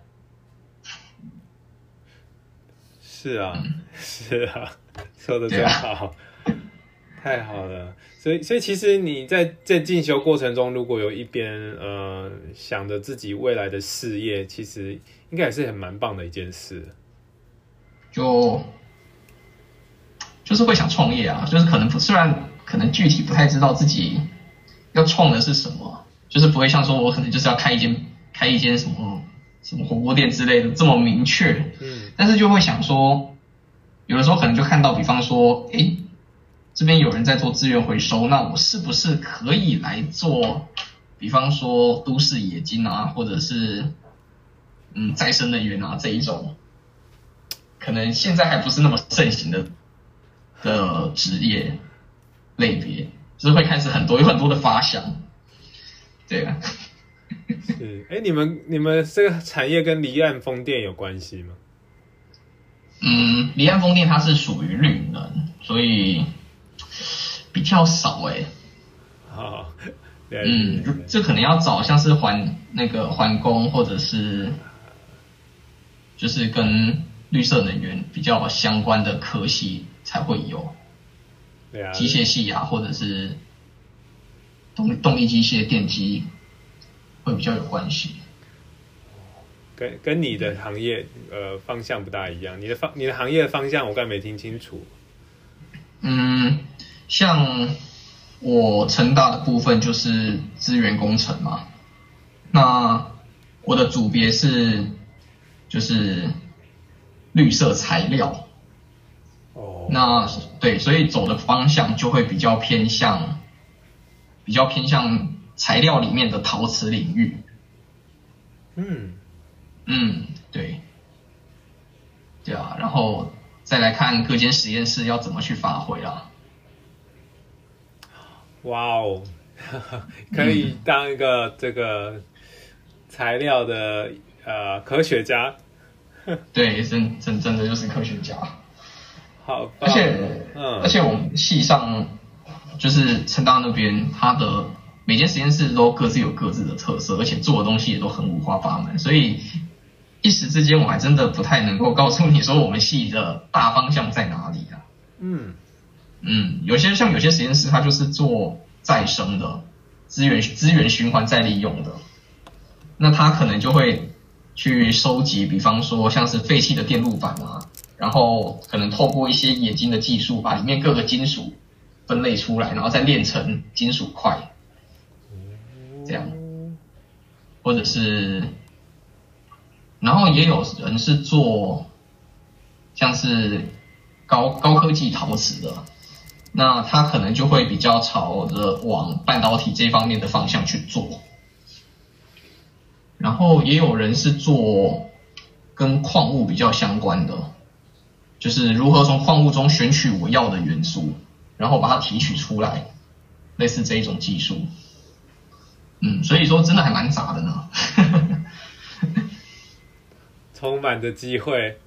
是啊，是啊，说的真好，太好了。所以，所以其实你在在进修过程中，如果有一边呃想着自己未来的事业，其实应该也是很蛮棒的一件事。就就是会想创业啊，就是可能虽然可能具体不太知道自己要创的是什么，就是不会像说我可能就是要开一间开一间什么。什么火锅店之类的这么明确，嗯，但是就会想说，有的时候可能就看到，比方说，哎，这边有人在做资源回收，那我是不是可以来做？比方说都市冶金啊，或者是嗯再生能源啊这一种，可能现在还不是那么盛行的的职业类别，就是会开始很多有很多的发想，对啊。是，哎，你们你们这个产业跟离岸风电有关系吗？嗯，离岸风电它是属于绿能，所以比较少哎。好，嗯，这可能要找像是环那个环工或者是就是跟绿色能源比较相关的科系才会有。对啊，机械系啊，或者是动动力机械、电机。会比较有关系，跟跟你的行业呃方向不大一样。你的方你的行业的方向我刚没听清楚。嗯，像我成大的部分就是资源工程嘛，那我的组别是就是绿色材料。哦。那对，所以走的方向就会比较偏向，比较偏向。材料里面的陶瓷领域，嗯嗯，对，对啊，然后再来看各间实验室要怎么去发挥啦。哇哦，可以当一个这个材料的呃科学家。对，真真真的就是科学家。好，而且嗯，而且我们系上就是成大那边，他的。每间实验室都各自有各自的特色，而且做的东西也都很五花八门，所以一时之间我还真的不太能够告诉你说我们系的大方向在哪里啊。嗯嗯，有些像有些实验室它就是做再生的资源资源循环再利用的，那它可能就会去收集，比方说像是废弃的电路板啊，然后可能透过一些冶金的技术，把里面各个金属分类出来，然后再炼成金属块。这样，或者是，然后也有人是做像是高高科技陶瓷的，那他可能就会比较朝着往半导体这方面的方向去做。然后也有人是做跟矿物比较相关的，就是如何从矿物中选取我要的元素，然后把它提取出来，类似这一种技术。嗯，所以说真的还蛮杂的呢，充满着机会，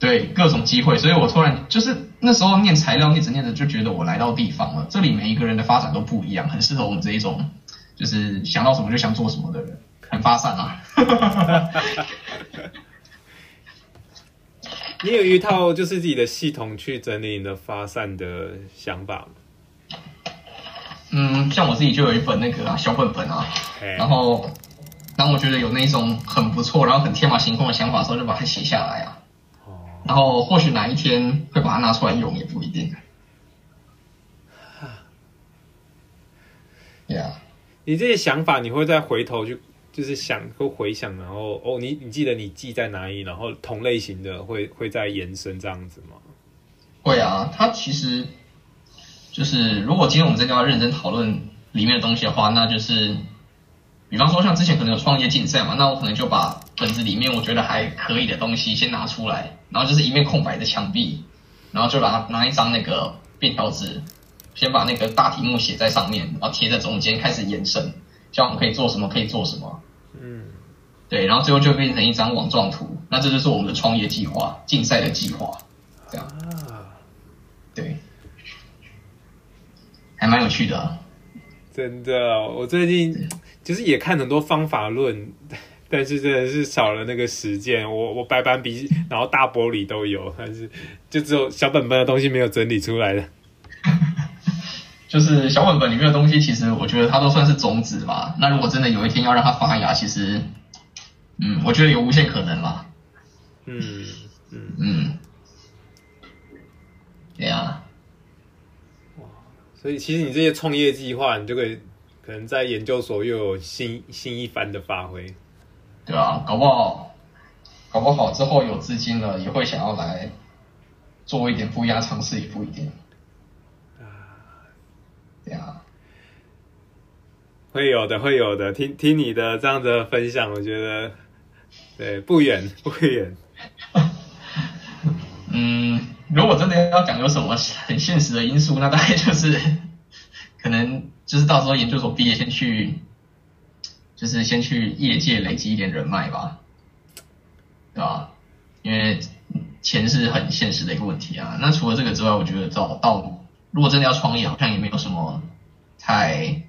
对各种机会，所以我突然就是那时候念材料，念着念着就觉得我来到地方了。这里每一个人的发展都不一样，很适合我们这一种就是想到什么就想做什么的人，很发散啊。你有一套就是自己的系统去整理你的发散的想法吗？嗯，像我自己就有一本那个小本本啊，然后当我觉得有那种很不错，然后很天马行空的想法的时候，就把它写下来啊。哦。然后或许哪一天会把它拿出来用，也不一定。哈。Yeah。你这些想法，你会再回头去，就是想会回想，然后哦，你你记得你记在哪里，然后同类型的会会再延伸这样子吗？会啊，它其实。就是如果今天我们真的要认真讨论里面的东西的话，那就是，比方说像之前可能有创业竞赛嘛，那我可能就把本子里面我觉得还可以的东西先拿出来，然后就是一面空白的墙壁，然后就拿拿一张那个便条纸，先把那个大题目写在上面，然后贴在中间开始延伸，叫我们可以做什么，可以做什么，对，然后最后就变成一张网状图。那这就是我们的创业计划，竞赛的计划，这样，啊，对，还蛮有趣的啊、真的，我最近就是也看很多方法论，但是真的是少了那个实践。我我白板笔，然后大玻璃都有，但是就只有小本本的东西没有整理出来的。就是小本本里面的东西，其实我觉得它都算是种子吧。那如果真的有一天要让它发芽，其实，嗯，我觉得有无限可能啦。嗯嗯，嗯，对啊，所以其实你这些创业计划，你就可以可能在研究所又有新新一番的发挥。对啊，搞不好，搞不好之后有资金了，也会想要来做一点不一样的尝试，也不一定。对啊，会有的，会有的。听听你的这样的分享，我觉得对不远不远。嗯，如果真的要讲有什么很现实的因素，那大概就是 可能就是到时候研究所毕业先去，就是先去业界累积一点人脉吧，对吧？因为钱是很现实的一个问题啊。那除了这个之外，我觉得到到如果真的要创业，好像也没有什么太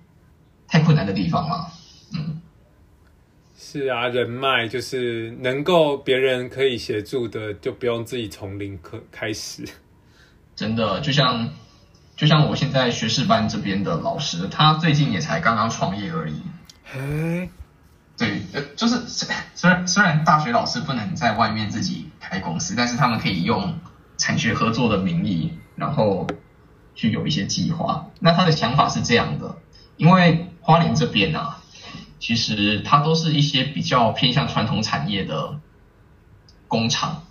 太困难的地方啊。嗯，是啊，人脉就是能够别人可以协助的，就不用自己从零开开始。真的就像就像我现在学士班这边的老师，他最近也才刚刚创业而已。哎，对，呃，就是虽虽然虽然大学老师不能在外面自己开公司，但是他们可以用产学合作的名义，然后去有一些计划。那他的想法是这样的，因为花莲这边啊，其实它都是一些比较偏向传统产业的工厂。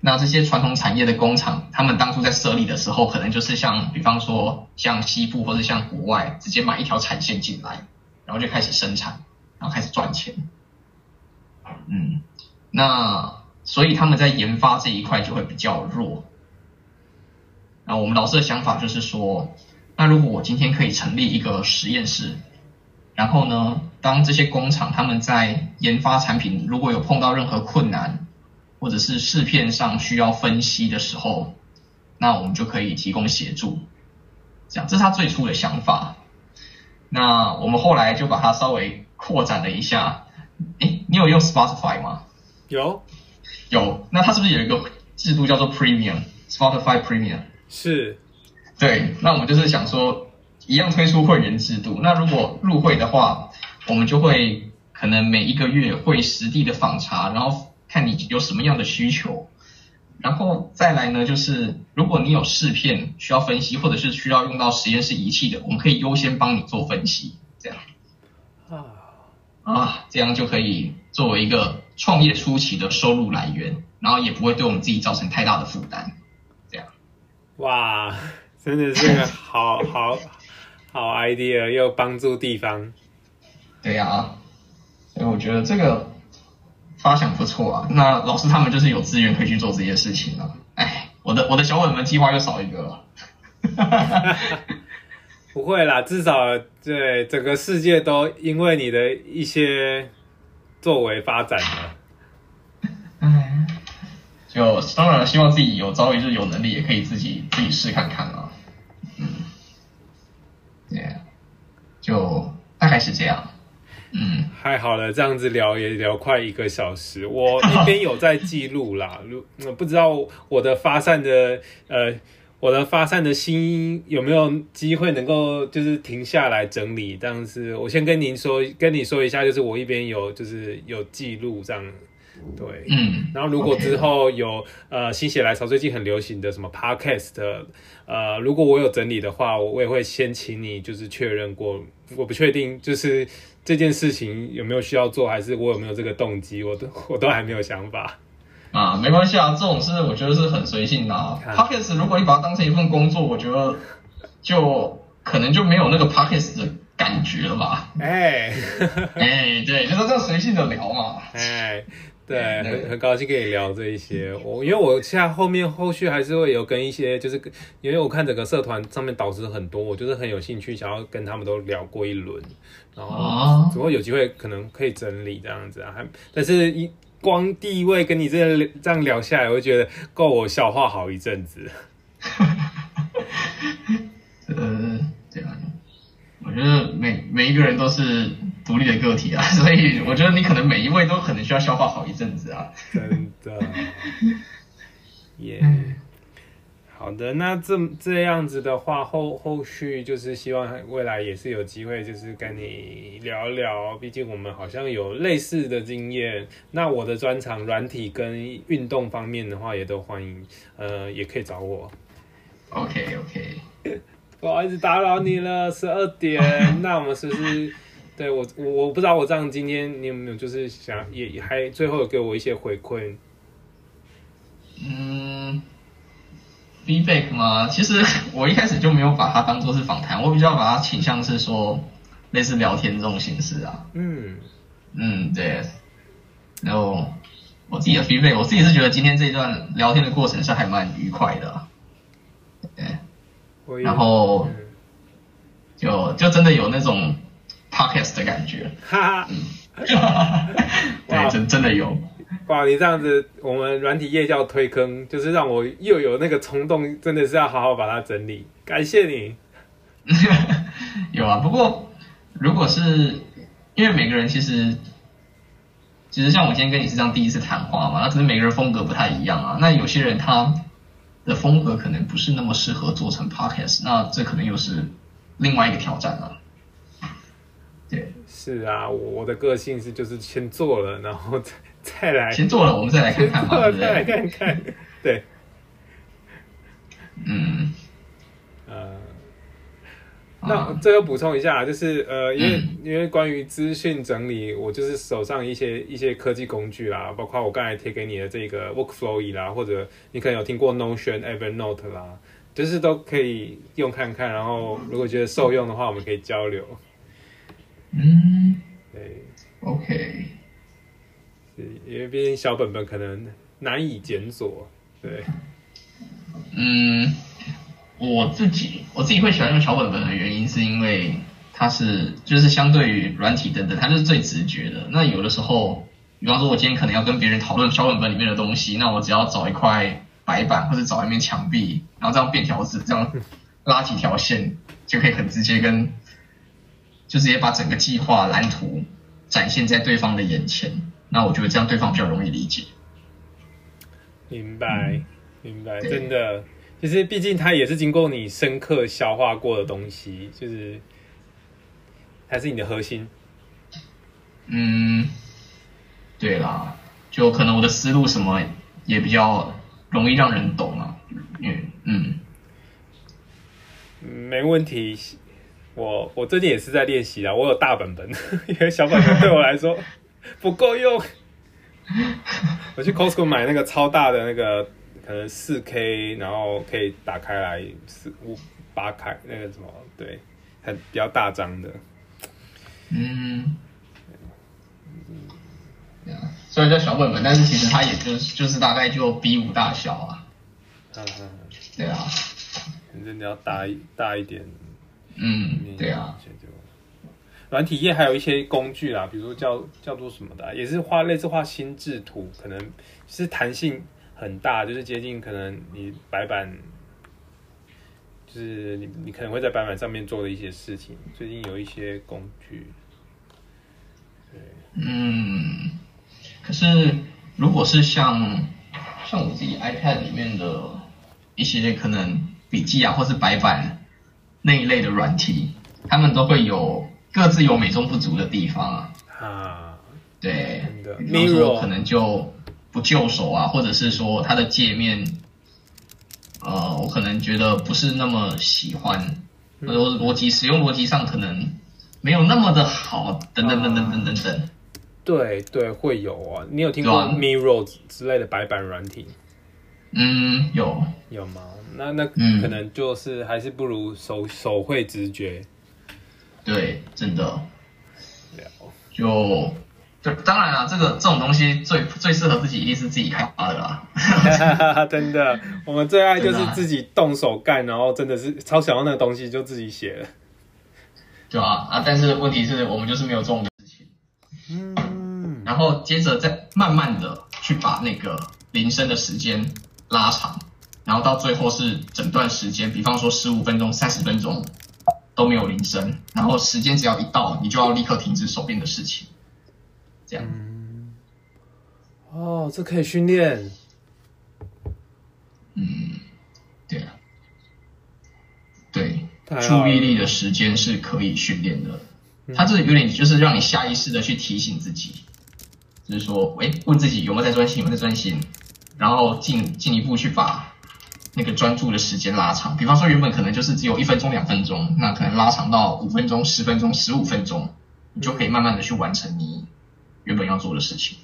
那这些传统产业的工厂，他们当初在设立的时候，可能就是像，比方说像西部或者像国外，直接买一条产线进来，然后就开始生产，然后开始赚钱。嗯，那所以他们在研发这一块就会比较弱。那我们老师的想法就是说，那如果我今天可以成立一个实验室，然后呢，当这些工厂他们在研发产品如果有碰到任何困难，或者是试片上需要分析的时候，那我们就可以提供协助。这样，这是他最初的想法。那我们后来就把它稍微扩展了一下。诶，你有用 Spotify 吗？有有。那它是不是有一个制度叫做 Premium？Spotify Premium？是对，那我们就是想说，一样推出会员制度。那如果入会的话，我们就会可能每一个月会实地的访查，然后看你有什么样的需求，然后再来呢，就是如果你有试片需要分析，或者是需要用到实验室仪器的，我们可以优先帮你做分析，这样啊，啊，这样就可以作为一个创业初期的收入来源，然后也不会对我们自己造成太大的负担，这样。哇，真的是个好好好 idea，又帮助地方。对呀、所以我觉得这个发想不错啊。那老师他们就是有资源可以去做这些事情了。哎，我的我的小本本计划又少一个了。不会啦，至少对整个世界都因为你的一些作为发展了。哎，就当然希望自己有朝一日有能力，也可以自己自己试看看啊。嗯，对，就大概是这样。嗯，太好了，这样子聊也聊快一个小时。我 一边有在记录啦，如呃不知道我的发散的呃，我的发散的心有没有机会能够就是停下来整理？这样子，我先跟您说，跟你说一下，就是我一边有就是有记录这样，对，嗯，然后如果之后有呃心血来潮，最近很流行的什么 podcast，呃，如果我有整理的话，我我也会先请你就是确认过，我不确定就是这件事情有没有需要做，还是我有没有这个动机，我都我都还没有想法。啊，没关系啊，这种事我觉得是很随性的啊。Podcast 如果你把它当成一份工作，我觉得就可能就没有那个 Podcast 的感觉了吧。哎 哎，对，就是这样随性的聊嘛。哎，对，那很很高兴跟你聊这一些。我因为我现在后面后续还是会有跟一些，就是因为我看整个社团上面导师很多，我就是很有兴趣想要跟他们都聊过一轮，然后哦只不过有机会可能可以整理这样子啊。还但是一光第一位跟你这样这样聊下来，我就觉得够我消化好一阵子。呃，对啊，我觉得每每一个人都是独立的个体啊，所以我觉得你可能每一位都可能需要消化好一阵子啊。真的，耶、好的，那这这样子的话，后后续就是希望未来也是有机会，就是跟你聊聊。毕竟我们好像有类似的经验。那我的专长软体跟运动方面的话，也都欢迎，呃，也可以找我。OK OK，不好意思打扰你了，十二点。那我们是不是？对我，我我不知道我这样今天你有没有就是想也也还最后有给我一些回馈。嗯，feedback 嘛，其实我一开始就没有把它当做是访谈，我比较把它倾向是说类似聊天这种形式啊。嗯，嗯，对。然后我自己的 feedback，我自己是觉得今天这一段聊天的过程是还蛮愉快的啊。对，然后嗯就就真的有那种 podcast 的感觉。哈哈。哇 对，真真的有。哇，你这样子，我们软体业叫推坑，就是让我又有那个冲动，真的是要好好把它整理。感谢你。有啊，不过如果是因为每个人其实，其实像我今天跟你是这样第一次谈话嘛，那可能每个人风格不太一样啊。那有些人他的风格可能不是那么适合做成 podcast，那这可能又是另外一个挑战了。对，是啊，我我的个性是就是先做了，然后再再来，先做了，我们再来看看嘛，再来？看看。对，嗯，呃，啊那最后补充一下，就是呃，因为、嗯因为关于资讯整理，我就是手上一些一些科技工具啦，包括我刚才贴给你的这个 Workflow 啦，或者你可能有听过 Notion、Evernote 啦，就是都可以用看看。然后如果觉得受用的话，我们可以交流。嗯对，，OK，是因为毕竟小本本可能难以检索。对，嗯，我自己我自己会喜欢用小本本的原因，是因为它是就是相对于软体等等，它就是最直觉的。那有的时候，比方说我今天可能要跟别人讨论小本本里面的东西，那我只要找一块白板或者找一面墙壁，然后这样便条纸，这样拉几条线，就可以很直接跟，就直接把整个计划蓝图展现在对方的眼前。那我觉得这样对方比较容易理解。明白，明白，对真的。其实毕竟它也是经过你深刻消化过的东西，就是还是你的核心。嗯，对啦，就可能我的思路什么也比较容易让人懂啊。嗯嗯，嗯没问题。我我最近也是在练习啦，我有大本本，因为小本本对我来说 不够用。我去 Costco 买那个超大的那个，可能四 K，然后可以打开来四五八开那个什么，对，很比较大张的。嗯，对啊，虽然叫小本本，但是其实它也就是就是大概就 B 五大小啊。嗯嗯，对啊，反正你要大一大一点。嗯，对啊，就软体业还有一些工具啦，比如说叫叫做什么的啊、也是画类似画心智图，可能是弹性很大，就是接近可能你白板，就是你你可能会在白板上面做的一些事情。最近有一些工具，嗯，可是如果是像像我自己 iPad 里面的一些可能笔记啊，或是白板那一类的软体，他们都会有各自有美中不足的地方啊。啊，对，比方说可能就不就手啊，或者是说它的界面，呃，我可能觉得不是那么喜欢，或者说逻辑使用逻辑上可能没有那么的好，等等等等等等等。对对会有啊。你有听过对啊 Miro 之类的白板软体？嗯，有，有吗？那那嗯可能就是还是不如手手绘直觉。对，真的就就对，当然啊，这个这种东西最最适合自己一定是自己开发的啦。真的，我们最爱就是自己动手干，然后真的是超想要那个东西就自己写了。对啊，啊，但是问题是我们就是没有这种事情。嗯。然后接着再慢慢的去把那个铃声的时间拉长，然后到最后是整段时间，比方说十五分钟、三十分钟都没有铃声，然后时间只要一到，你就要立刻停止手边的事情。这样，哦，这可以训练。嗯，对啊，对，注意力的时间是可以训练的。它这有点就是让你下意识的去提醒自己，就是说，哎，问自己有没有在专心，有没有在专心，然后进进一步去把那个专注的时间拉长。比方说，原本可能就是只有一分钟、两分钟，那可能拉长到五分钟、十分钟、十五分钟，你就可以慢慢的去完成你。原本要做的事情，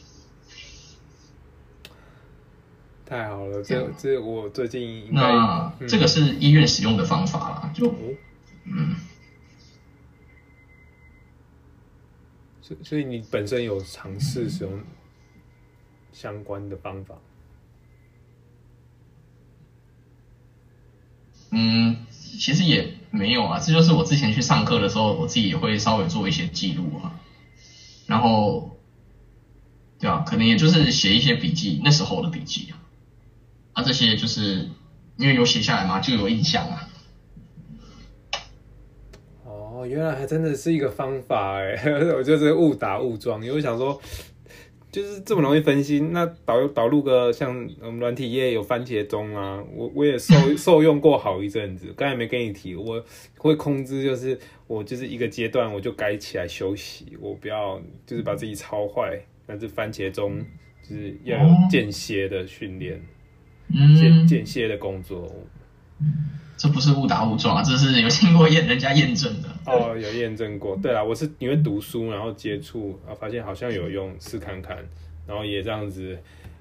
太好了！这这我最近那这个是医院使用的方法啦，就嗯，所所以你本身有尝试使用相关的方法？嗯，其实也没有啊，这就是我之前去上课的时候，我自己也会稍微做一些记录啊，然后。对啊，可能也就是写一些笔记，那时候的笔记啊，啊这些就是因为有写下来嘛，就有印象啊。哦，原来还真的是一个方法哎，我就是误打误撞，因为想说就是这么容易分心，那导导入个像我们软体业有番茄钟啊，我我也受 受用过好一阵子，刚才没跟你提，我会控制，就是我就是一个阶段我就该起来休息，我不要就是把自己操坏。但是番茄钟就是要有间歇的训练，间间歇的工作。这不是误打误撞啊，这是有经过验人家验证的。哦，有验证过。对啊，我是因为读书，然后接触，啊，发现好像有用，试看看，然后也这样子，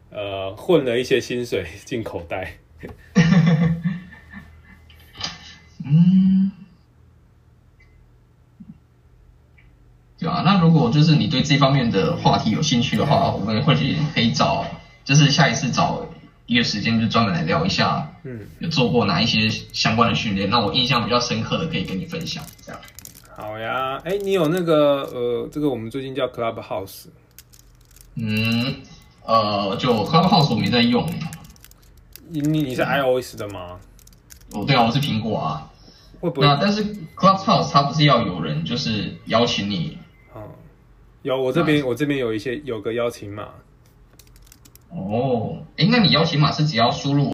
呃，混了一些薪水进口袋。嗯。对啊，那如果就是你对这方面的话题有兴趣的话，我们或许可以找，就是下一次找一个时间就专门来聊一下，嗯，有做过哪一些相关的训练，那我印象比较深刻的可以跟你分享，这样。好呀，哎，你有那个呃，这个我们最近叫 Clubhouse，嗯，呃，就 Clubhouse 我没在用，你你是 iOS 的吗？哦，对啊，我是苹果啊，会不会？那但是 Clubhouse 它不是要有人就是邀请你。有，我这边我这边有一些有个邀请码。哦，哎，那你邀请码是只要输入